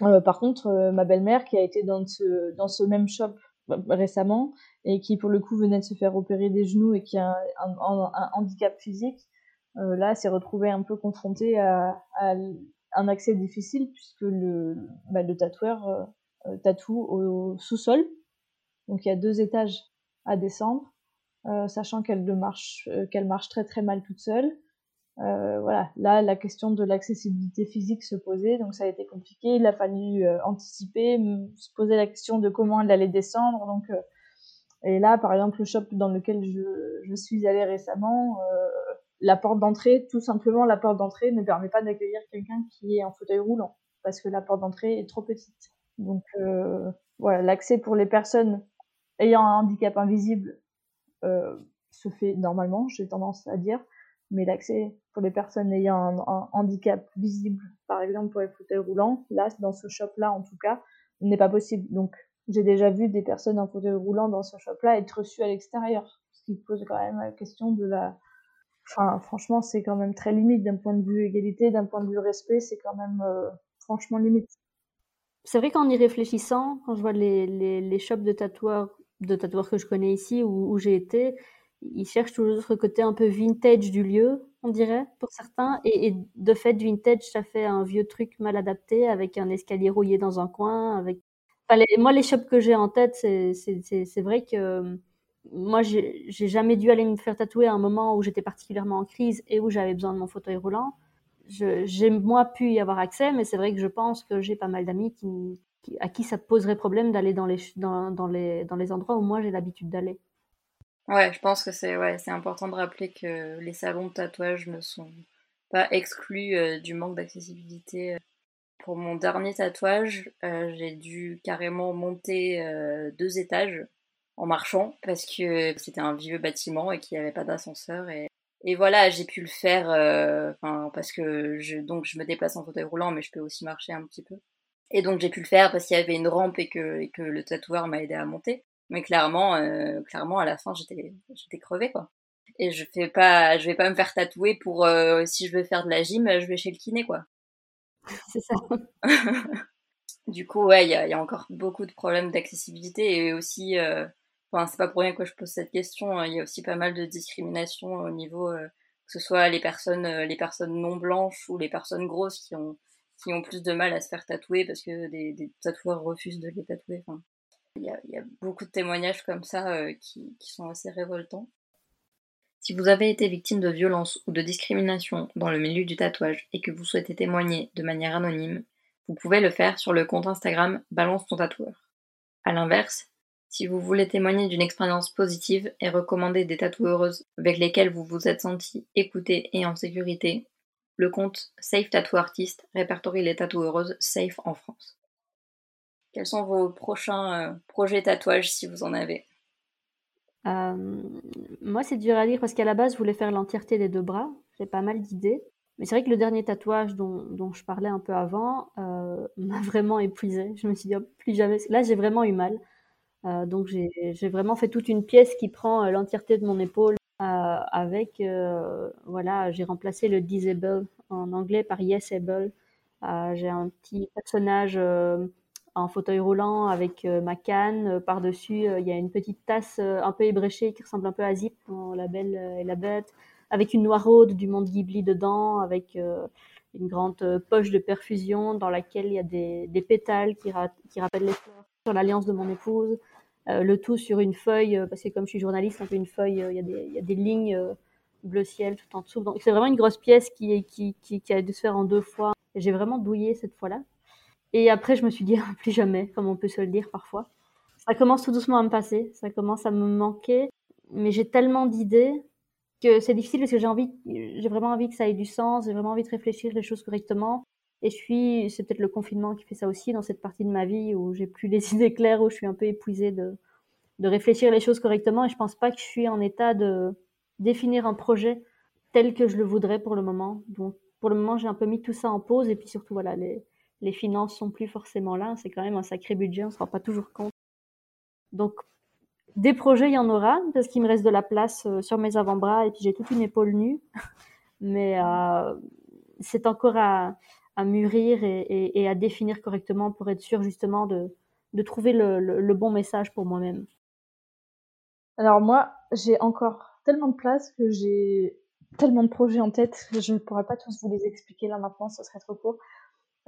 Euh, par contre, euh, ma belle-mère qui a été dans ce dans ce même shop bah, récemment et qui pour le coup venait de se faire opérer des genoux et qui a un, handicap physique, euh, là s'est retrouvée un peu confrontée à, un accès difficile puisque le, bah, le tatoueur tatoue au sous-sol, donc il y a deux étages à descendre sachant qu'elle marche, euh, qu'elle marche très très mal toute seule. Euh, voilà, là la question de l'accessibilité physique se posait, donc ça a été compliqué. Il a fallu anticiper, se poser la question de comment elle allait descendre. Donc, et là, par exemple, le shop dans lequel je, je suis allée récemment, la porte d'entrée, tout simplement, la porte d'entrée ne permet pas d'accueillir quelqu'un qui est en fauteuil roulant parce que la porte d'entrée est trop petite. Donc voilà, l'accès pour les personnes ayant un handicap invisible euh, se fait normalement, j'ai tendance à dire, mais l'accès pour les personnes ayant un, handicap visible, par exemple pour les fauteuils roulants, là, dans ce shop-là en tout cas, n'est pas possible. Donc, j'ai déjà vu des personnes en fauteuil roulant dans ce shop-là être reçues à l'extérieur, ce qui pose quand même la question de la... Enfin, franchement, c'est quand même très limite d'un point de vue égalité, d'un point de vue respect, c'est quand même euh, franchement limite. C'est vrai qu'en y réfléchissant, quand je vois les, les, les shops de tatoueurs de tatoueurs que je connais ici où, j'ai été, ils cherchent toujours ce côté un peu vintage du lieu, on dirait, pour certains. Et, de fait, vintage, ça fait un vieux truc mal adapté avec un escalier rouillé dans un coin. Avec... moi, les shops que j'ai en tête, c'est vrai que moi, j'ai jamais dû aller me faire tatouer à un moment où j'étais particulièrement en crise et où j'avais besoin de mon fauteuil roulant. J'ai moi pu y avoir accès, mais c'est vrai que je pense que j'ai pas mal d'amis qui, à qui ça poserait problème d'aller dans les, dans, dans, les, dans les endroits où moi j'ai l'habitude d'aller. Ouais, je pense que c'est ouais, important de rappeler que les salons de tatouage ne sont pas exclus euh, du manque d'accessibilité. Pour mon dernier tatouage, euh, j'ai dû carrément monter euh, deux étages en marchant parce que c'était un vieux bâtiment et qu'il n'y avait pas d'ascenseur. Et, et voilà, j'ai pu le faire parce que je, donc je me déplace en fauteuil roulant, mais je peux aussi marcher un petit peu. Et donc j'ai pu le faire parce qu'il y avait une rampe et que, et que le tatoueur m'a aidé à monter. Mais clairement, euh, clairement à la fin j'étais j'étais crevée quoi. Et je fais pas, je vais pas me faire tatouer pour euh, si je veux faire de la gym, je vais chez le kiné quoi. C'est ça. du coup ouais, il y a, y a, encore beaucoup de problèmes d'accessibilité et aussi, euh, enfin c'est pas pour rien que je pose cette question. Hein. Il y a aussi pas mal de discrimination au niveau euh, que ce soit les personnes les personnes non blanches ou les personnes grosses qui ont qui ont plus de mal à se faire tatouer parce que des, tatoueurs refusent de les tatouer. Il y, a, beaucoup de témoignages comme ça euh, qui, qui, sont assez révoltants. Si vous avez été victime de violence ou de discrimination dans le milieu du tatouage et que vous souhaitez témoigner de manière anonyme, vous pouvez le faire sur le compte Instagram Balance ton tatoueur. A l'inverse, si vous voulez témoigner d'une expérience positive et recommander des tatoueuses avec lesquelles vous vous êtes senti écouté et en sécurité, le compte Safe Tattoo Artist répertorie les tatoueuses safe en France. Quels sont vos prochains euh, projets tatouages si vous en avez? Euh, Moi, c'est dur à dire parce qu'à la base, je voulais faire l'entièreté des deux bras. J'ai pas mal d'idées. Mais c'est vrai que le dernier tatouage dont, dont je parlais un peu avant euh, m'a vraiment épuisée. Je me suis dit, oh, plus jamais. Là, j'ai vraiment eu mal. Donc, j'ai vraiment fait toute une pièce qui prend l'entièreté de mon épaule. Euh, avec, euh, voilà, j'ai remplacé le disable en anglais par yesable. j'ai un petit personnage en fauteuil roulant avec ma canne. Par-dessus, il y a une petite tasse un peu ébréchée qui ressemble un peu à Zip dans La Belle et la Bête avec une noiraude du monde Ghibli dedans, avec euh, une grande euh, poche de perfusion dans laquelle il y a des, des pétales qui, qui, rappellent les fleurs sur l'alliance de mon épouse. Euh, le tout sur une feuille, parce que comme je suis journaliste, un peu une feuille, il y a des, il y a des lignes bleu ciel tout en dessous. Donc c'est vraiment une grosse pièce qui, qui, qui, qui a dû se faire en deux fois. J'ai vraiment douillé cette fois-là. Et après, je me suis dit, plus jamais, comme on peut se le dire parfois. Ça commence tout doucement à me passer, ça commence à me manquer, mais j'ai tellement d'idées c'est difficile parce que j'ai envie, j'ai vraiment envie que ça ait du sens, j'ai vraiment envie de réfléchir les choses correctement. Et je suis, c'est peut-être le confinement qui fait ça aussi dans cette partie de ma vie où j'ai plus les idées claires, où je suis un peu épuisée de, de réfléchir les choses correctement. Et je pense pas que je suis en état de définir un projet tel que je le voudrais pour le moment. Donc, pour le moment, j'ai un peu mis tout ça en pause. Et puis surtout, voilà, les, les finances sont plus forcément là. C'est quand même un sacré budget, on se rend pas toujours compte. Donc, des projets, il y en aura, parce qu'il me reste de la place euh, sur mes avant-bras et puis j'ai toute une épaule nue. Mais euh, c'est encore à, à mûrir et, à définir correctement pour être sûr justement de, de trouver le, le, bon message pour moi-même. Alors moi, j'ai encore tellement de place que j'ai tellement de projets en tête, je ne pourrais pas tous vous les expliquer là maintenant, ce serait trop court.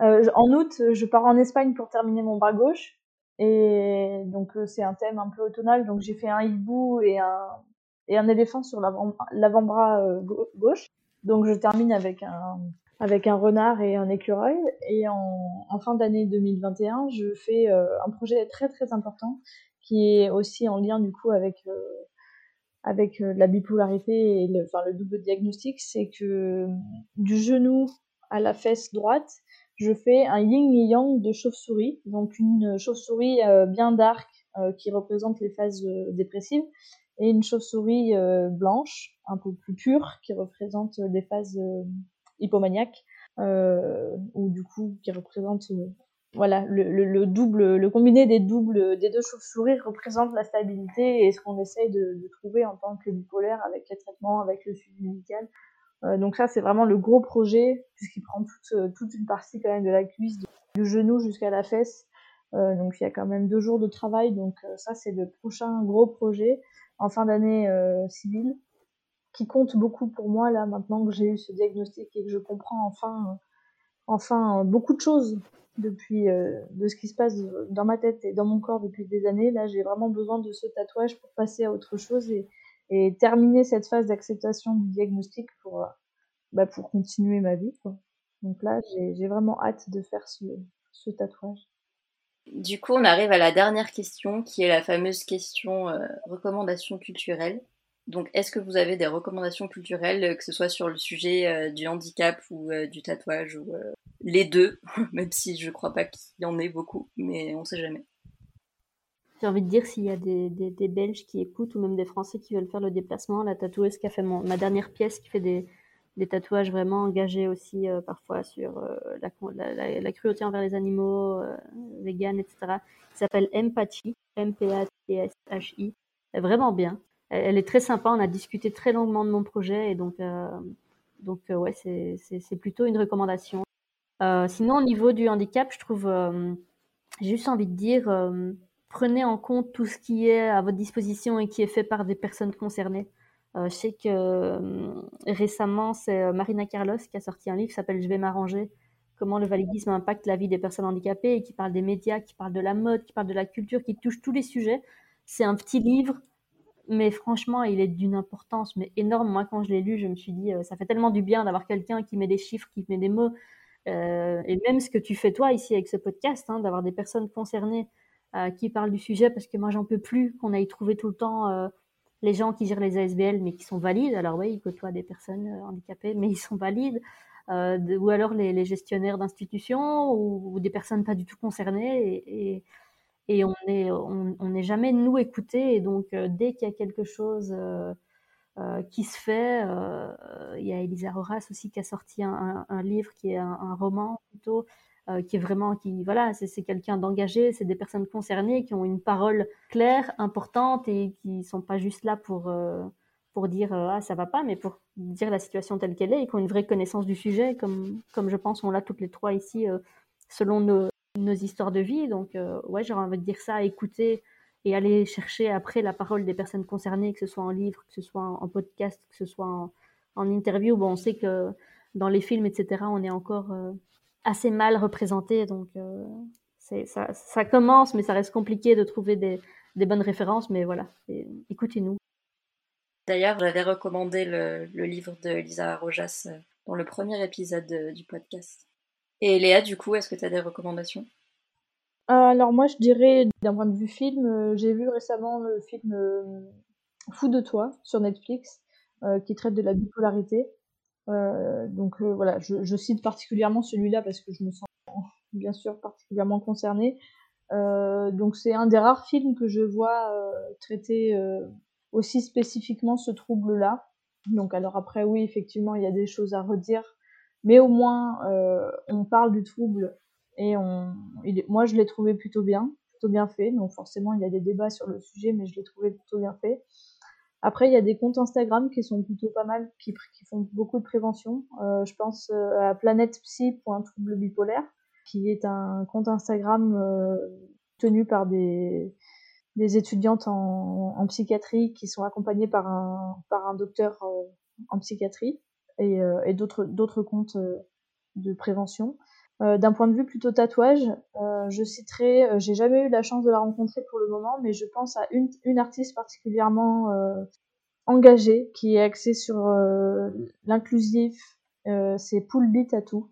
Euh, en août, je pars en Espagne pour terminer mon bras gauche. Et donc euh, c'est un thème un peu automnal. Donc j'ai fait un hibou et un et un éléphant sur l'avant-bras euh, gauche. Donc je termine avec un avec un renard et un écureuil. Et en, fin d'année 2021, je fais euh, un projet très très important qui est aussi en lien du coup avec avec la bipolarité et le, enfin, le double diagnostic, c'est que du genou à la fesse droite, je fais un yin et yang de chauve-souris, donc une chauve-souris euh, bien dark euh, qui représente les phases euh, dépressives et une chauve-souris blanche, un peu plus pure, qui représente les phases hypomaniaques, ou du coup qui représente voilà le, le, double, le combiné des doubles des deux chauves-souris représente la stabilité et ce qu'on essaye de, de, trouver en tant que bipolaire avec les traitements, avec le suivi médical. Euh, donc ça, c'est vraiment le gros projet, puisqu'il prend toute, euh, toute, une partie quand même de la cuisse, du genou jusqu'à la fesse. Euh, donc il y a quand même deux jours de travail. Donc ça, c'est le prochain gros projet en fin d'année civile, qui compte beaucoup pour moi là maintenant que j'ai eu ce diagnostic et que je comprends enfin, enfin beaucoup de choses depuis de ce qui se passe dans ma tête et dans mon corps depuis des années. Là, j'ai vraiment besoin de ce tatouage pour passer à autre chose et, et terminer cette phase d'acceptation du diagnostic pour, euh, bah, pour continuer ma vie. Quoi. Donc là, j'ai vraiment hâte de faire ce, ce, tatouage. Du coup, on arrive à la dernière question, qui est la fameuse question euh, recommandation culturelle. Donc, est-ce que vous avez des recommandations culturelles, que ce soit sur le sujet euh, du handicap ou du tatouage, ou les deux, même si je crois pas qu'il y en ait beaucoup, mais on sait jamais. J'ai envie de dire s'il y a des, des, Belges qui écoutent ou même des Français qui veulent faire le déplacement, la tatoueuse qui a fait ma dernière pièce, qui fait des, des tatouages vraiment engagés aussi euh, parfois sur euh, la, la, cruauté envers les animaux, euh, vegan, etc. Qui s'appelle Empathie, M-P-A-T-S-H-I. Vraiment bien. Elle, est très sympa. On a discuté très longuement de mon projet et donc, euh, donc ouais, c'est plutôt une recommandation. sinon, au niveau du handicap, je trouve, j'ai juste envie de dire prenez en compte tout ce qui est à votre disposition et qui est fait par des personnes concernées. Euh, je sais que euh, récemment, c'est euh, Marina Carlos qui a sorti un livre qui s'appelle Je vais m'arranger, comment le validisme impacte la vie des personnes handicapées et qui parle des médias, qui parle de la mode, qui parle de la culture, qui touche tous les sujets. C'est un petit livre, mais franchement, il est d'une importance mais énorme. Moi, quand je l'ai lu, je me suis dit, ça fait tellement du bien d'avoir quelqu'un qui met des chiffres, qui met des mots. et même ce que tu fais toi ici avec ce podcast, hein, d'avoir des personnes concernées euh, qui parle du sujet parce que moi j'en peux plus qu'on aille trouver tout le temps euh, les gens qui gèrent les ASBL mais qui sont valides. Alors oui, ils côtoient des personnes euh, handicapées mais ils sont valides. De, ou alors les, gestionnaires d'institutions ou, des personnes pas du tout concernées et on n'est on, on jamais nous écoutés et donc dès qu'il y a quelque chose qui se fait. Il y a Elisa Horace aussi qui a sorti un, livre qui est un, roman plutôt, qui est vraiment, qui voilà, c'est quelqu'un d'engagé, c'est des personnes concernées qui ont une parole claire, importante et qui sont pas juste là pour pour dire ah ça va pas, mais pour dire la situation telle qu'elle est et qui ont une vraie connaissance du sujet, comme comme je pense on l'a toutes les trois ici selon nos, nos histoires de vie. Donc, euh, ouais, j'aurais envie de dire ça, écouter et aller chercher après la parole des personnes concernées, que ce soit en livre, que ce soit en podcast, que ce soit en, interview. Bon, on sait que dans les films, etc., on est encore euh, assez mal représenté. Donc, euh, ça, ça, commence, mais ça reste compliqué de trouver des, bonnes références. Mais voilà, écoutez-nous. D'ailleurs, j'avais recommandé le, livre de Lisa Rojas dans le premier épisode du podcast. Et Léa, du coup, est-ce que tu as des recommandations? Euh, Alors moi, je dirais, d'un point de vue film, euh, j'ai vu récemment le film euh, Fou de toi sur Netflix, qui traite de la bipolarité. donc voilà, je, cite particulièrement celui-là parce que je me sens bien sûr particulièrement concernée. donc c'est un des rares films que je vois traiter aussi spécifiquement ce trouble-là. Donc alors après oui, effectivement, il y a des choses à redire mais au moins euh, on parle du trouble et on, moi je l'ai trouvé plutôt bien, plutôt bien fait. Donc forcément il y a des débats sur le sujet, mais je l'ai trouvé plutôt bien fait. Après il y a des comptes Instagram qui sont plutôt pas mal, qui, qui font beaucoup de prévention. Euh, je pense euh, à planetpsy.trouble bipolaire, qui est un compte Instagram tenu par des des étudiantes en, psychiatrie qui sont accompagnées par un, par un docteur en psychiatrie et, euh, et d'autres comptes euh, de prévention. Euh, d'un point de vue plutôt tatouage, je citerai, j'ai jamais eu la chance de la rencontrer pour le moment, mais je pense à une, une artiste particulièrement engagée qui est axée sur l'inclusif. c'est Poulby Tattoo.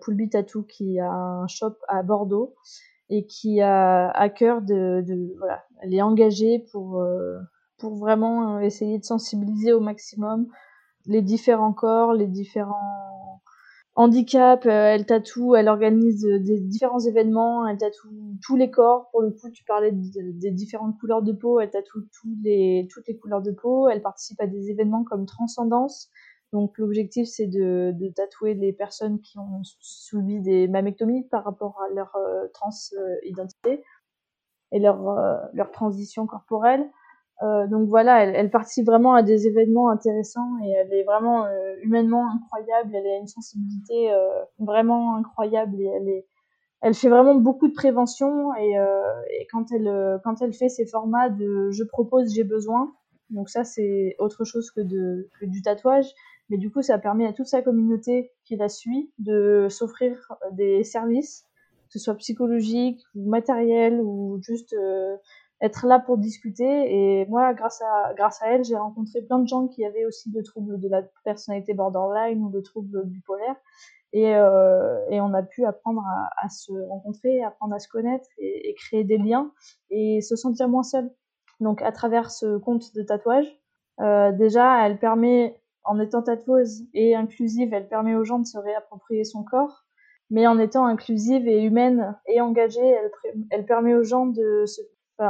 Poulby Tattoo qui a un shop à Bordeaux et qui a à cœur de, de voilà, elle est engagée pour pour vraiment essayer de sensibiliser au maximum les différents corps, les différents handicaps. Euh, elle tatoue, elle organise des différents événements, elle tatoue tous les corps. Pour le coup, tu parlais des différentes couleurs de peau, elle tatoue toutes les couleurs de peau. Elle participe à des événements comme Transcendance. Donc l'objectif, c'est de, tatouer les personnes qui ont subi des mammectomies par rapport à leur euh, transidentité et euh, leur transition corporelle. Euh, donc voilà, elle, participe vraiment à des événements intéressants et elle est vraiment euh, humainement incroyable. Elle a une sensibilité euh, vraiment incroyable et elle est, elle fait vraiment beaucoup de prévention et, quand elle quand elle fait ces formats de je propose j'ai besoin, donc ça c'est autre chose que de que du tatouage, mais du coup ça permet à toute sa communauté qui la suit de s'offrir des services, que ce soit psychologiques ou matériels ou juste être là pour discuter. Et moi, grâce à, grâce à elle, j'ai rencontré plein de gens qui avaient aussi de troubles de la personnalité borderline ou de troubles bipolaires. Et, euh, et on a pu apprendre à, à, se rencontrer, apprendre à se connaître et, et, créer des liens et se sentir moins seul. Donc à travers ce compte de tatouage, euh, déjà, elle permet, en étant tatoueuse et inclusive, elle permet aux gens de se réapproprier son corps. Mais en étant inclusive et humaine et engagée, elle, elle permet aux gens de se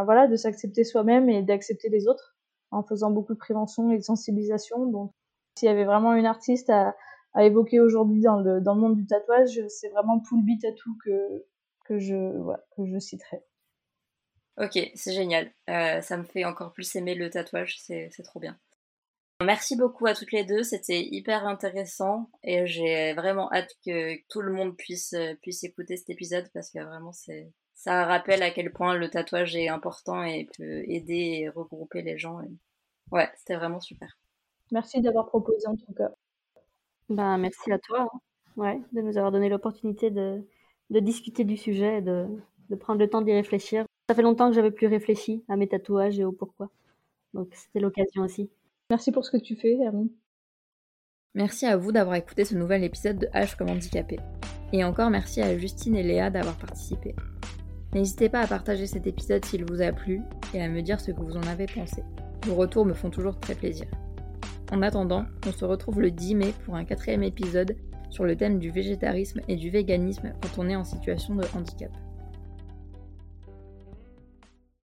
voilà, de s'accepter soi-même et d'accepter les autres en faisant beaucoup de prévention et de sensibilisation. Donc, s'il y avait vraiment une artiste à, évoquer aujourd'hui dans le, dans le monde du tatouage, c'est vraiment Poulby Tattoo que, que, je, que je citerai. Ok, c'est génial. Euh, ça me fait encore plus aimer le tatouage, c'est trop bien. Merci beaucoup à toutes les deux, c'était hyper intéressant et j'ai vraiment hâte que tout le monde puisse, puisse écouter cet épisode parce que vraiment c'est ça rappelle à quel point le tatouage est important et peut aider et regrouper les gens. Ouais, c'était vraiment super. Merci d'avoir proposé en tout cas. Ben, merci à toi hein. ouais, de nous avoir donné l'opportunité de, de, discuter du sujet et de, de prendre le temps d'y réfléchir. Ça fait longtemps que j'avais plus réfléchi à mes tatouages et au pourquoi. Donc c'était l'occasion aussi. Merci pour ce que tu fais, Hermine. Merci à vous d'avoir écouté ce nouvel épisode de H comme handicapé. Et encore merci à Justine et Léa d'avoir participé. N'hésitez pas à partager cet épisode s'il vous a plu et à me dire ce que vous en avez pensé. Vos retours me font toujours très plaisir. En attendant, on se retrouve le 10 mai pour un quatrième épisode sur le thème du végétarisme et du véganisme quand on est en situation de handicap.